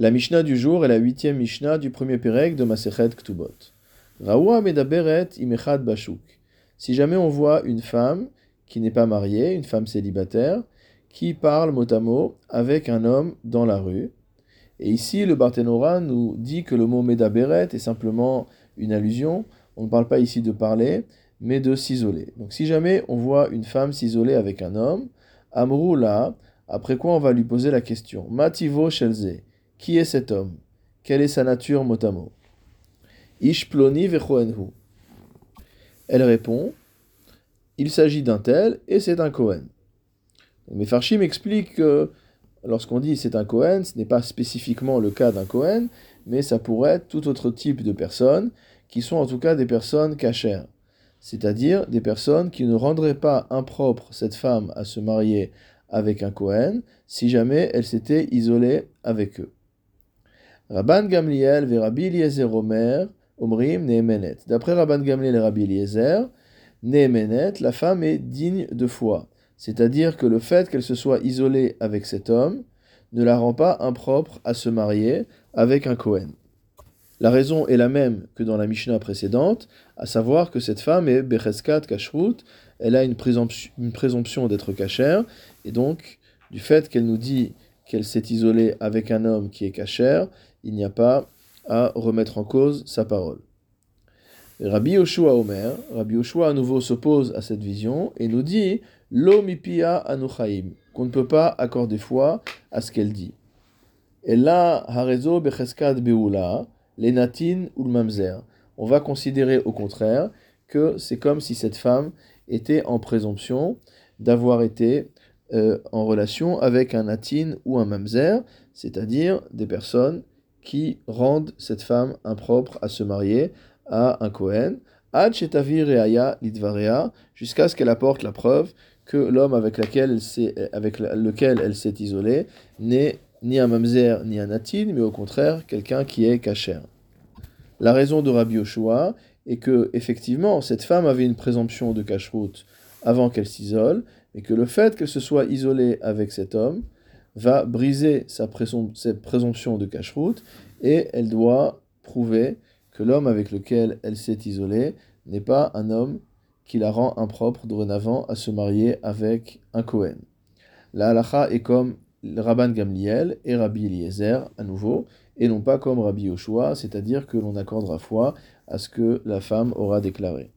La Mishnah du jour est la huitième Mishnah du premier Pérec de Masechet Ktubot. Raoua medaberet imechad bashuk. Si jamais on voit une femme qui n'est pas mariée, une femme célibataire, qui parle mot à mot avec un homme dans la rue, et ici le Barthénora nous dit que le mot medaberet est simplement une allusion, on ne parle pas ici de parler, mais de s'isoler. Donc si jamais on voit une femme s'isoler avec un homme, Amrou là, après quoi on va lui poser la question, Mativo shelze, qui est cet homme? Quelle est sa nature mot à mot? Ishploni vechoenhu. Elle répond Il s'agit d'un tel et c'est un Kohen. Mais Farshim explique que lorsqu'on dit c'est un Kohen, ce n'est pas spécifiquement le cas d'un Kohen, mais ça pourrait être tout autre type de personnes qui sont en tout cas des personnes cachères, c'est-à-dire des personnes qui ne rendraient pas impropre cette femme à se marier avec un Kohen si jamais elle s'était isolée avec eux. Rabban Gamliel ve Rabbi Eliezer Omer Omrim Nehemenet. D'après Rabban Gamliel et Rabbi Eliezer, Nehemenet, la femme est digne de foi. C'est-à-dire que le fait qu'elle se soit isolée avec cet homme ne la rend pas impropre à se marier avec un Kohen. La raison est la même que dans la Mishnah précédente, à savoir que cette femme est Becheskat Kashrut, elle a une présomption, une présomption d'être cachère, et donc, du fait qu'elle nous dit qu'elle s'est isolée avec un homme qui est cachère, il n'y a pas à remettre en cause sa parole. Rabbi Yoshua Omer, Rabbi Yoshua à nouveau s'oppose à cette vision et nous dit Lo mipia anuchaim, qu'on ne peut pas accorder foi à ce qu'elle dit. Et harezo becheskad beula, lenatin ou. On va considérer au contraire que c'est comme si cette femme était en présomption d'avoir été euh, en relation avec un natin ou un mamzer, c'est-à-dire des personnes qui rendent cette femme impropre à se marier à un Kohen, ad jusqu'à ce qu'elle apporte la preuve que l'homme avec, lequel elle s'est isolée n'est ni un mamzer ni un natin, mais au contraire quelqu'un qui est cachère. La raison de Rabbi Yoshua est que, effectivement, cette femme avait une présomption de cacheroute avant qu'elle s'isole, et que le fait qu'elle se soit isolée avec cet homme va briser sa présomption de cacheroute et elle doit prouver que l'homme avec lequel elle s'est isolée n'est pas un homme qui la rend impropre dorénavant à se marier avec un Kohen. La halacha est comme Rabban Gamliel et Rabbi Eliezer à nouveau, et non pas comme Rabbi Yoshua, c'est-à-dire que l'on accordera foi à ce que la femme aura déclaré.